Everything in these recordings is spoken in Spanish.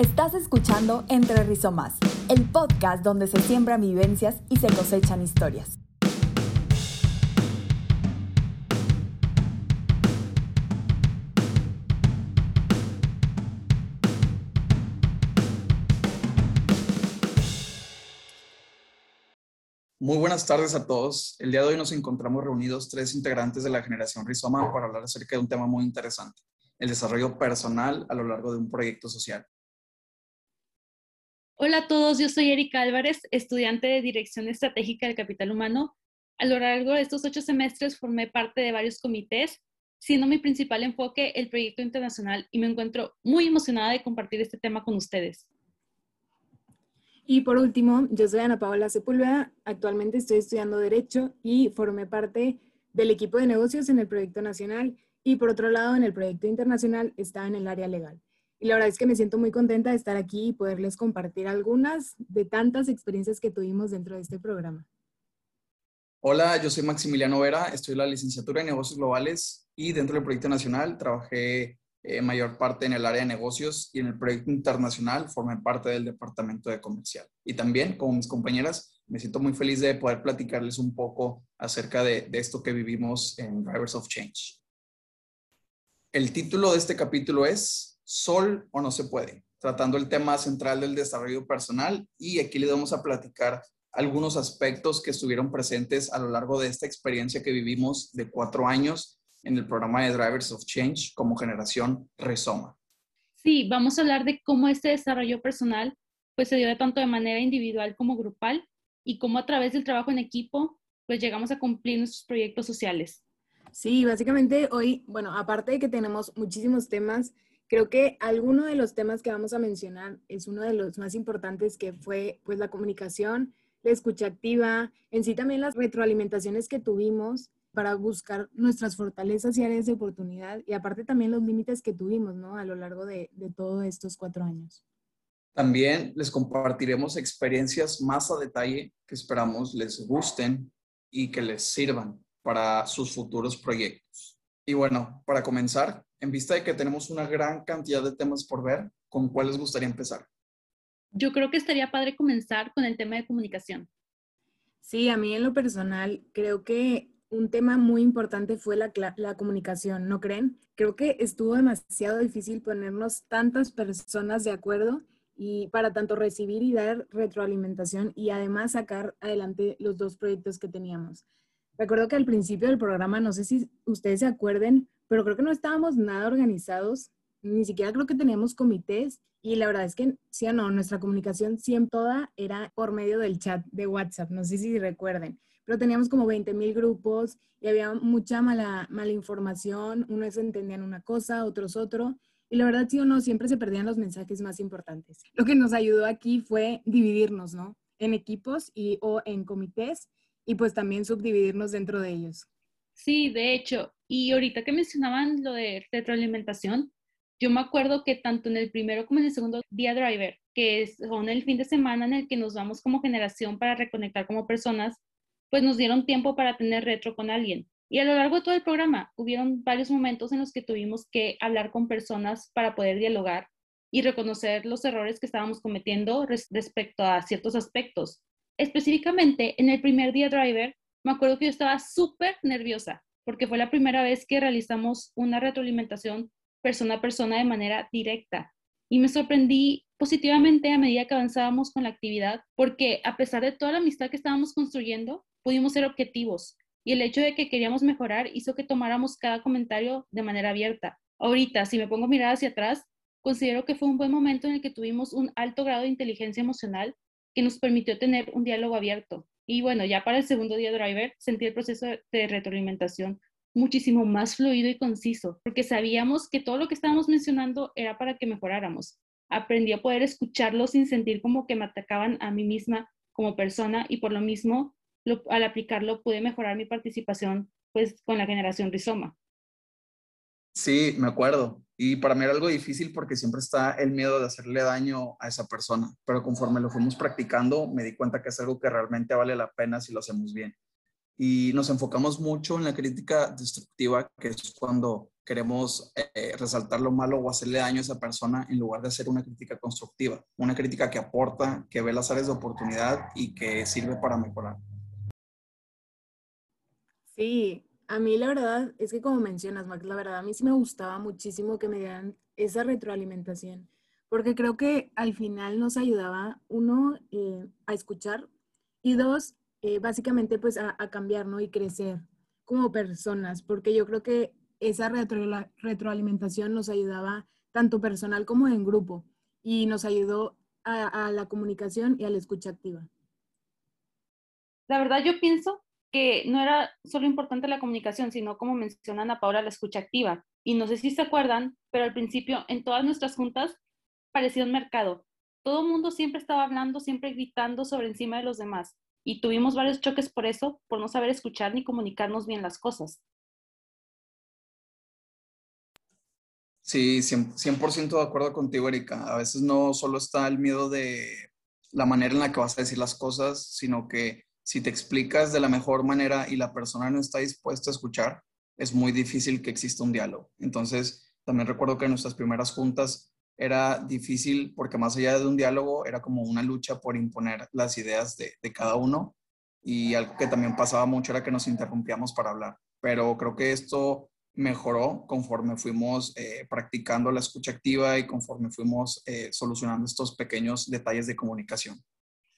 Estás escuchando Entre Rizomas, el podcast donde se siembran vivencias y se cosechan historias. Muy buenas tardes a todos. El día de hoy nos encontramos reunidos tres integrantes de la generación Rizoma para hablar acerca de un tema muy interesante, el desarrollo personal a lo largo de un proyecto social. Hola a todos, yo soy Erika Álvarez, estudiante de Dirección Estratégica del Capital Humano. A lo largo de estos ocho semestres formé parte de varios comités, siendo mi principal enfoque el proyecto internacional y me encuentro muy emocionada de compartir este tema con ustedes. Y por último, yo soy Ana Paola Sepúlveda, actualmente estoy estudiando Derecho y formé parte del equipo de negocios en el proyecto nacional y por otro lado en el proyecto internacional está en el área legal. Y la verdad es que me siento muy contenta de estar aquí y poderles compartir algunas de tantas experiencias que tuvimos dentro de este programa. Hola, yo soy Maximiliano Vera, estoy en la licenciatura en negocios globales y dentro del proyecto nacional trabajé eh, mayor parte en el área de negocios y en el proyecto internacional formé parte del departamento de comercial. Y también, como mis compañeras, me siento muy feliz de poder platicarles un poco acerca de, de esto que vivimos en Drivers of Change. El título de este capítulo es sol o no se puede, tratando el tema central del desarrollo personal y aquí le vamos a platicar algunos aspectos que estuvieron presentes a lo largo de esta experiencia que vivimos de cuatro años en el programa de Drivers of Change como generación Resoma. Sí, vamos a hablar de cómo este desarrollo personal pues se dio tanto de manera individual como grupal y cómo a través del trabajo en equipo pues llegamos a cumplir nuestros proyectos sociales. Sí, básicamente hoy, bueno, aparte de que tenemos muchísimos temas Creo que alguno de los temas que vamos a mencionar es uno de los más importantes que fue pues la comunicación, la escucha activa, en sí también las retroalimentaciones que tuvimos para buscar nuestras fortalezas y áreas de oportunidad y aparte también los límites que tuvimos ¿no? a lo largo de, de todos estos cuatro años. También les compartiremos experiencias más a detalle que esperamos les gusten y que les sirvan para sus futuros proyectos. Y bueno, para comenzar, en vista de que tenemos una gran cantidad de temas por ver, ¿con cuál les gustaría empezar? Yo creo que estaría padre comenzar con el tema de comunicación. Sí, a mí en lo personal creo que un tema muy importante fue la, la, comunicación, ¿no creen? Creo que estuvo demasiado difícil ponernos tantas personas de acuerdo y para tanto recibir y dar retroalimentación y además sacar adelante los dos proyectos que teníamos. Recuerdo que al principio del programa, no sé si ustedes se acuerden, pero creo que no estábamos nada organizados, ni siquiera creo que teníamos comités y la verdad es que sí o no, nuestra comunicación siempre toda era por medio del chat de WhatsApp, no sé si recuerden, pero teníamos como 20 mil grupos y había mucha mala, mala información, unos entendían una cosa, otros otro, y la verdad sí o no, siempre se perdían los mensajes más importantes. Lo que nos ayudó aquí fue dividirnos, ¿no? En equipos y o en comités y pues también subdividirnos dentro de ellos. Sí, de hecho, y ahorita que mencionaban lo de retroalimentación, yo me acuerdo que tanto en el primero como en el segundo día driver, que son el fin de semana en el que nos vamos como generación para reconectar como personas, pues nos dieron tiempo para tener retro con alguien. Y a lo largo de todo el programa hubieron varios momentos en los que tuvimos que hablar con personas para poder dialogar y reconocer los errores que estábamos cometiendo respecto a ciertos aspectos. Específicamente, en el primer día driver, me acuerdo que yo estaba súper nerviosa porque fue la primera vez que realizamos una retroalimentación persona a persona de manera directa. Y me sorprendí positivamente a medida que avanzábamos con la actividad, porque a pesar de toda la amistad que estábamos construyendo, pudimos ser objetivos. Y el hecho de que queríamos mejorar hizo que tomáramos cada comentario de manera abierta. Ahorita, si me pongo a mirar hacia atrás, considero que fue un buen momento en el que tuvimos un alto grado de inteligencia emocional que nos permitió tener un diálogo abierto. Y bueno, ya para el segundo día driver sentí el proceso de retroalimentación muchísimo más fluido y conciso, porque sabíamos que todo lo que estábamos mencionando era para que mejoráramos. Aprendí a poder escucharlo sin sentir como que me atacaban a mí misma como persona y por lo mismo, al aplicarlo, pude mejorar mi participación pues con la generación Rizoma. Sí, me acuerdo. Y para mí era algo difícil porque siempre está el miedo de hacerle daño a esa persona. Pero conforme lo fuimos practicando, me di cuenta que es algo que realmente vale la pena si lo hacemos bien. y nos enfocamos mucho en la crítica destructiva, que es cuando queremos eh, resaltar lo malo o hacerle daño a esa persona en lugar de hacer una crítica constructiva, una crítica que aporta, que ve las áreas de oportunidad y que sirve para mejorar. Sí, a mí la verdad es que como mencionas, Max, la verdad a mí sí me gustaba muchísimo que me dieran esa retroalimentación, porque creo que al final nos ayudaba, uno, eh, a escuchar y dos, eh, básicamente pues a, cambiar, ¿no? Y crecer como personas, porque yo creo que esa retroalimentación nos ayudaba tanto personal como en grupo y nos ayudó a, a la comunicación y a la escucha activa. La verdad yo pienso que no era solo importante la comunicación, sino como mencionan a Paula, la escucha activa. Y no sé si se acuerdan, pero al principio en todas nuestras juntas parecía un mercado. Todo el mundo siempre estaba hablando, siempre gritando sobre encima de los demás. Y tuvimos varios choques por eso, por no saber escuchar ni comunicarnos bien las cosas. Sí, 100%, de acuerdo contigo, Erika. A veces no solo está el miedo de la manera en la que vas a decir las cosas, sino que si te explicas de la mejor manera y la persona no está dispuesta a escuchar, es muy difícil que exista un diálogo. Entonces, también recuerdo que en nuestras primeras juntas era difícil porque más allá de un diálogo era como una lucha por imponer las ideas de, cada uno y algo que también pasaba mucho era que nos interrumpíamos para hablar. Pero creo que esto mejoró conforme fuimos eh, practicando la escucha activa y conforme fuimos eh, solucionando estos pequeños detalles de comunicación.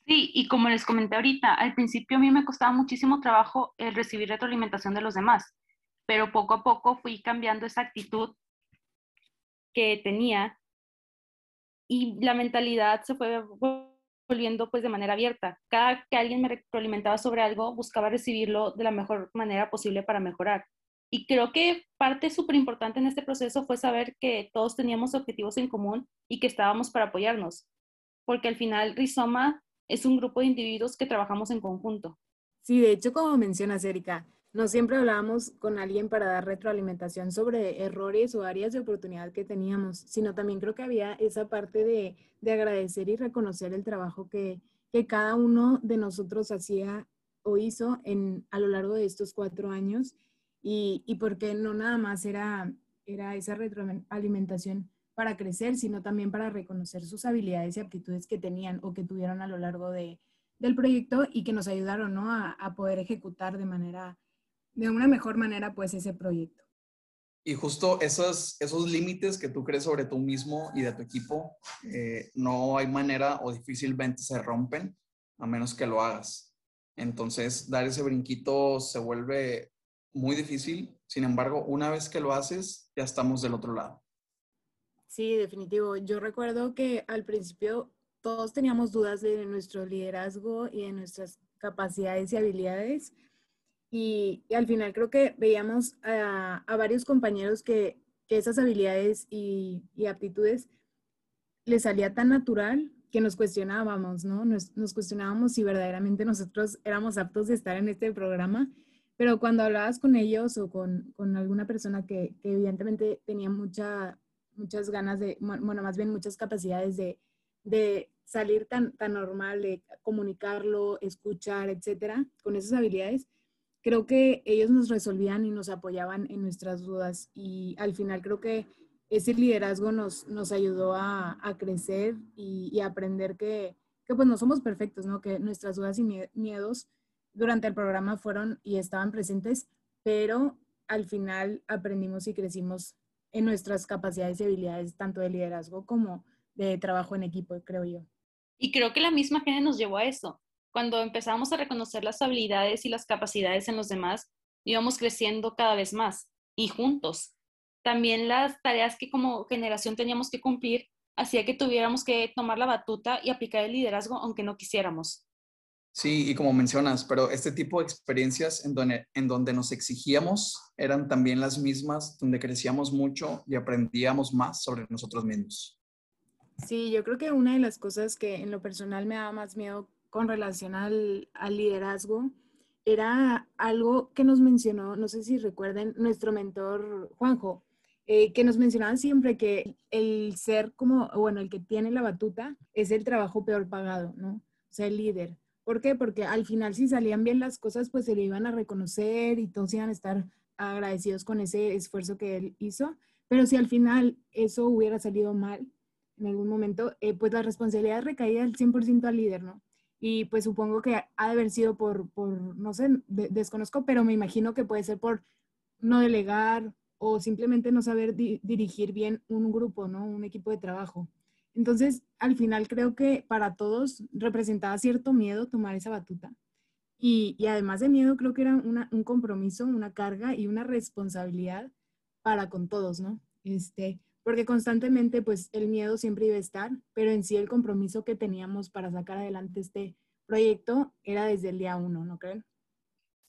Sí, y como les comenté ahorita, al principio a mí me costaba muchísimo trabajo el recibir retroalimentación de los demás, pero poco a poco fui cambiando esa actitud que tenía y la mentalidad se fue volviendo pues de manera abierta. Cada que alguien me retroalimentaba sobre algo, buscaba recibirlo de la mejor manera posible para mejorar. Y creo que parte súper importante en este proceso fue saber que todos teníamos objetivos en común y que estábamos para apoyarnos, porque al final Rizoma es un grupo de individuos que trabajamos en conjunto. Sí, de hecho, como mencionas, Erika, no siempre hablábamos con alguien para dar retroalimentación sobre errores o áreas de oportunidad que teníamos, sino también creo que había esa parte de, de agradecer y reconocer el trabajo que, que, cada uno de nosotros hacía o hizo en, a lo largo de estos cuatro años y, y porque no nada más era, era esa retroalimentación para crecer, sino también para reconocer sus habilidades y aptitudes que tenían o que tuvieron a lo largo de, del proyecto y que nos ayudaron ¿no? a, poder ejecutar de manera, de una mejor manera, pues ese proyecto. Y justo esos, esos límites que tú crees sobre tú mismo y de tu equipo, eh, no hay manera o difícilmente se rompen a menos que lo hagas. Entonces, dar ese brinquito se vuelve muy difícil. Sin embargo, una vez que lo haces, ya estamos del otro lado. Sí, definitivo. Yo recuerdo que al principio todos teníamos dudas de nuestro liderazgo y de nuestras capacidades y habilidades. Y, al final creo que veíamos a, varios compañeros que, esas habilidades y, aptitudes les salía tan natural que nos cuestionábamos, ¿no? Nos, cuestionábamos si verdaderamente nosotros éramos aptos de estar en este programa, pero cuando hablabas con ellos o con, alguna persona que, que evidentemente tenía mucha muchas ganas de, bueno, más bien muchas capacidades de, de salir tan, tan normal, de comunicarlo, escuchar, etcétera, con esas habilidades, creo que ellos nos resolvían y nos apoyaban en nuestras dudas y al final creo que ese liderazgo nos, nos ayudó a, a crecer y, y, aprender que, que, pues no somos perfectos, ¿no? Que nuestras dudas y miedos durante el programa fueron y estaban presentes, pero al final aprendimos y crecimos en nuestras capacidades y habilidades, tanto de liderazgo como de trabajo en equipo, creo yo. Y creo que la misma gente nos llevó a eso. Cuando empezamos a reconocer las habilidades y las capacidades en los demás, íbamos creciendo cada vez más y juntos. También las tareas que como generación teníamos que cumplir hacía que tuviéramos que tomar la batuta y aplicar el liderazgo aunque no quisiéramos. Sí, y como mencionas, pero este tipo de experiencias en donde, en donde nos exigíamos eran también las mismas, donde crecíamos mucho y aprendíamos más sobre nosotros mismos. Sí, yo creo que una de las cosas que en lo personal me daba más miedo con relación al, al liderazgo era algo que nos mencionó, no sé si recuerden, nuestro mentor Juanjo, eh, que nos mencionaba siempre que el ser como, bueno, el que tiene la batuta es el trabajo peor pagado, ¿no? O sea, el líder ¿Por qué? Porque al final si salían bien las cosas, pues se le iban a reconocer y todos iban a estar agradecidos con ese esfuerzo que él hizo. Pero si al final eso hubiera salido mal en algún momento, eh, pues la responsabilidad recaía al 100% al líder, ¿no? Y pues supongo que ha de haber sido por, por no sé, desconozco, pero me imagino que puede ser por no delegar o simplemente no saber dirigir bien un grupo, ¿no? Un equipo de trabajo. Entonces, al final creo que para todos representaba cierto miedo tomar esa batuta. Y, y además de miedo, creo que era una, un compromiso, una carga y una responsabilidad para con todos, ¿no? Este, porque constantemente, pues, el miedo siempre iba a estar, pero en sí el compromiso que teníamos para sacar adelante este proyecto era desde el día uno, ¿no creen?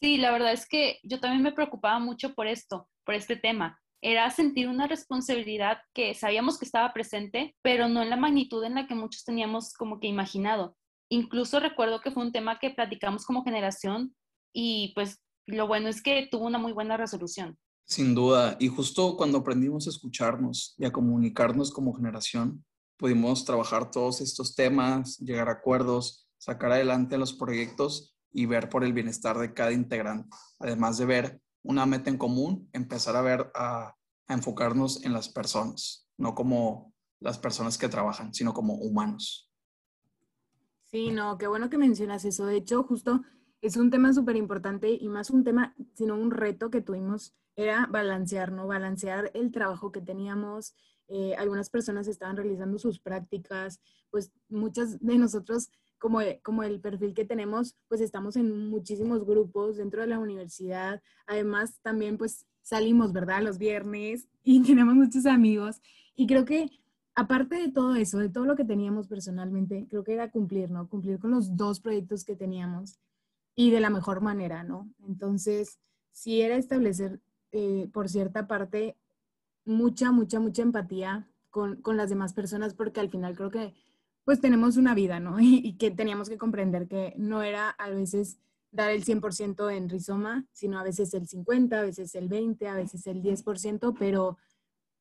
Sí, la verdad es que yo también me preocupaba mucho por esto, por este tema, era sentir una responsabilidad que sabíamos que estaba presente, pero no en la magnitud en la que muchos teníamos como que imaginado. Incluso recuerdo que fue un tema que platicamos como generación y pues lo bueno es que tuvo una muy buena resolución. Sin duda, y justo cuando aprendimos a escucharnos y a comunicarnos como generación, pudimos trabajar todos estos temas, llegar a acuerdos, sacar adelante los proyectos y ver por el bienestar de cada integrante, además de ver una meta en común, empezar a ver, a, enfocarnos en las personas, no como las personas que trabajan, sino como humanos. Sí, no, qué bueno que mencionas eso. De hecho, justo es un tema súper importante y más un tema, sino un reto que tuvimos, era balancear, ¿no? Balancear el trabajo que teníamos. Eh, algunas personas estaban realizando sus prácticas, pues muchas de nosotros como, como el perfil que tenemos, pues estamos en muchísimos grupos dentro de la universidad. Además, también pues salimos, ¿verdad? Los viernes y tenemos muchos amigos. Y creo que aparte de todo eso, de todo lo que teníamos personalmente, creo que era cumplir, ¿no? Cumplir con los dos proyectos que teníamos y de la mejor manera, ¿no? Entonces, sí era establecer eh, por cierta parte mucha, mucha, mucha empatía con, con las demás personas, porque al final creo que pues tenemos una vida, ¿no? Y, que teníamos que comprender que no era a veces dar el 100% en rizoma, sino a veces el 50, a veces el 20, a veces el 10%, pero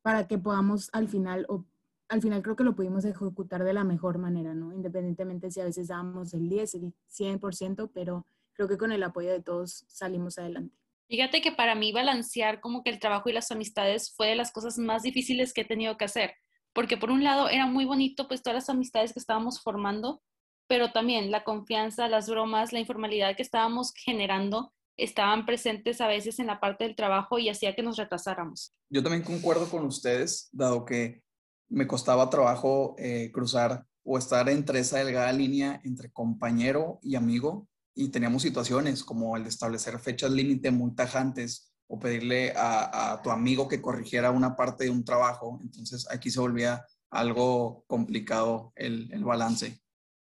para que podamos al final, o al final creo que lo pudimos ejecutar de la mejor manera, ¿no? Independientemente si a veces dábamos el 10, el 100%, pero creo que con el apoyo de todos salimos adelante. Fíjate que para mí balancear como que el trabajo y las amistades fue de las cosas más difíciles que he tenido que hacer porque por un lado era muy bonito pues todas las amistades que estábamos formando, pero también la confianza, las bromas, la informalidad que estábamos generando estaban presentes a veces en la parte del trabajo y hacía que nos retrasáramos. Yo también concuerdo con ustedes, dado que me costaba trabajo eh, cruzar o estar entre esa delgada línea entre compañero y amigo y teníamos situaciones como el de establecer fechas límite muy tajantes o pedirle a, tu amigo que corrigiera una parte de un trabajo. Entonces aquí se volvía algo complicado el, el balance.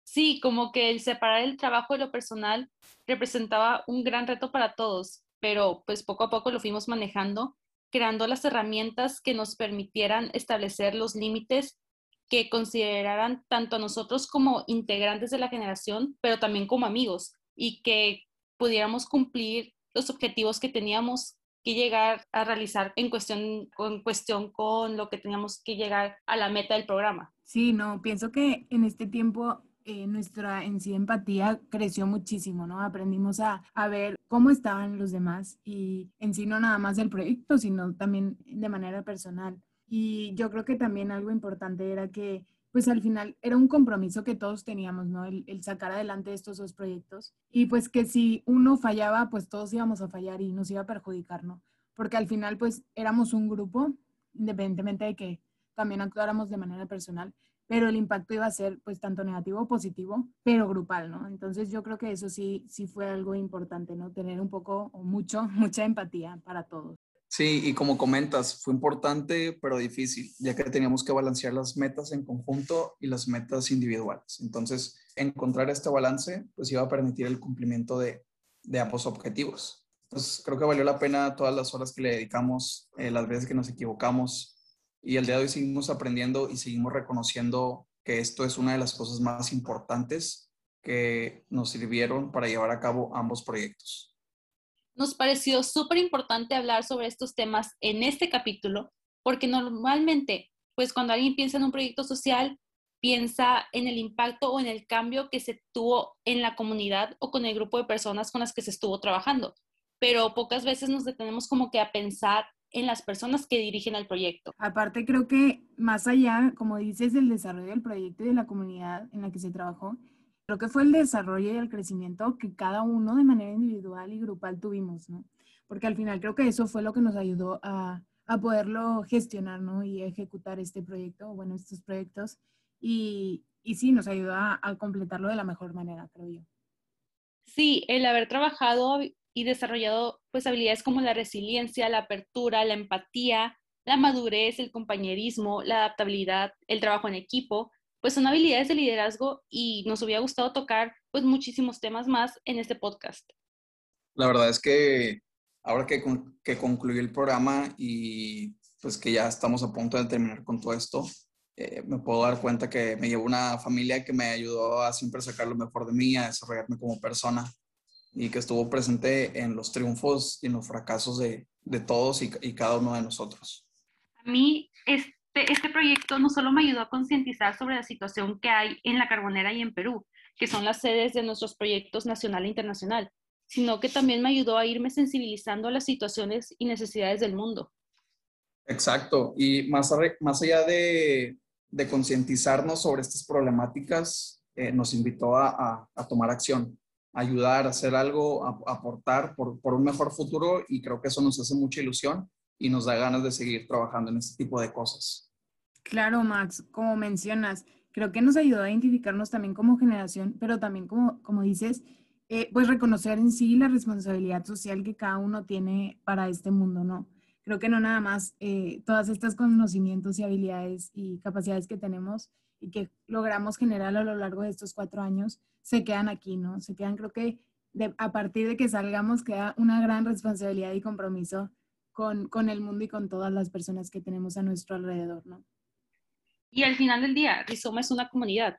Sí, como que el separar el trabajo de lo personal representaba un gran reto para todos, pero pues poco a poco lo fuimos manejando, creando las herramientas que nos permitieran establecer los límites que consideraran tanto a nosotros como integrantes de la generación, pero también como amigos, y que pudiéramos cumplir los objetivos que teníamos que llegar a realizar en cuestión, en cuestión con lo que teníamos que llegar a la meta del programa. Sí, no, pienso que en este tiempo eh, nuestra en sí empatía creció muchísimo, ¿no? Aprendimos a, a, ver cómo estaban los demás y en sí no nada más del proyecto, sino también de manera personal. Y yo creo que también algo importante era que pues al final era un compromiso que todos teníamos, ¿no? El, sacar adelante estos dos proyectos. Y pues que si uno fallaba, pues todos íbamos a fallar y nos iba a perjudicar, ¿no? Porque al final, pues éramos un grupo, independientemente de que también actuáramos de manera personal, pero el impacto iba a ser pues tanto negativo o positivo, pero grupal, ¿no? Entonces yo creo que eso sí, sí fue algo importante, ¿no? Tener un poco o mucho, mucha empatía para todos. Sí, y como comentas, fue importante pero difícil, ya que teníamos que balancear las metas en conjunto y las metas individuales. Entonces, encontrar este balance pues iba a permitir el cumplimiento de, de ambos objetivos. Entonces, creo que valió la pena todas las horas que le dedicamos, eh, las veces que nos equivocamos y el día de hoy seguimos aprendiendo y seguimos reconociendo que esto es una de las cosas más importantes que nos sirvieron para llevar a cabo ambos proyectos nos pareció súper importante hablar sobre estos temas en este capítulo, porque normalmente, pues cuando alguien piensa en un proyecto social, piensa en el impacto o en el cambio que se tuvo en la comunidad o con el grupo de personas con las que se estuvo trabajando, pero pocas veces nos detenemos como que a pensar en las personas que dirigen el proyecto. Aparte, creo que más allá, como dices, del desarrollo del proyecto y de la comunidad en la que se trabajó, creo que fue el desarrollo y el crecimiento que cada uno de manera individual y grupal tuvimos, ¿no? Porque al final creo que eso fue lo que nos ayudó a, a poderlo gestionar, ¿no? Y ejecutar este proyecto, bueno, estos proyectos. Y, y sí, nos ayudó a, a completarlo de la mejor manera, creo yo. Sí, el haber trabajado y desarrollado pues habilidades como la resiliencia, la apertura, la empatía, la madurez, el compañerismo, la adaptabilidad, el trabajo en equipo, pues son habilidades de liderazgo y nos hubiera gustado tocar pues muchísimos temas más en este podcast. La verdad es que ahora que, que concluí el programa y pues que ya estamos a punto de terminar con todo esto, eh, me puedo dar cuenta que me llevo una familia que me ayudó a siempre sacar lo mejor de mí, a desarrollarme como persona y que estuvo presente en los triunfos y en los fracasos de, de todos y, y, cada uno de nosotros. A mí este, este proyecto no solo me ayudó a concientizar sobre la situación que hay en la Carbonera y en Perú, que son las sedes de nuestros proyectos nacional e internacional, sino que también me ayudó a irme sensibilizando a las situaciones y necesidades del mundo. Exacto, y más, más allá de, de concientizarnos sobre estas problemáticas, eh, nos invitó a, a, a tomar acción ayudar, hacer algo, aportar por, por, un mejor futuro y creo que eso nos hace mucha ilusión y nos da ganas de seguir trabajando en este tipo de cosas. Claro, Max, como mencionas, creo que nos ayudó a identificarnos también como generación, pero también como, como dices, eh, pues reconocer en sí la responsabilidad social que cada uno tiene para este mundo, ¿no? Creo que no nada más eh, todas estas conocimientos y habilidades y capacidades que tenemos y que logramos generar a lo largo de estos cuatro años se quedan aquí, ¿no? Se quedan, creo que a partir de que salgamos queda una gran responsabilidad y compromiso con, con el mundo y con todas las personas que tenemos a nuestro alrededor, ¿no? Y al final del día, Rizoma es una comunidad.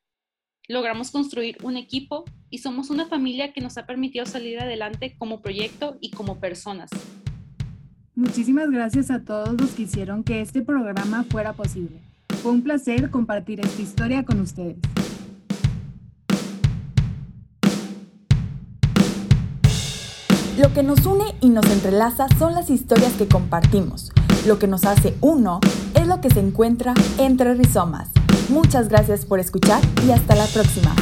Logramos construir un equipo y somos una familia que nos ha permitido salir adelante como proyecto y como personas. Muchísimas gracias a todos los que hicieron que este programa fuera posible. Fue un placer compartir esta historia con ustedes. Lo que nos une y nos entrelaza son las historias que compartimos. Lo que nos hace uno lo que se encuentra entre rizomas. Muchas gracias por escuchar y hasta la próxima.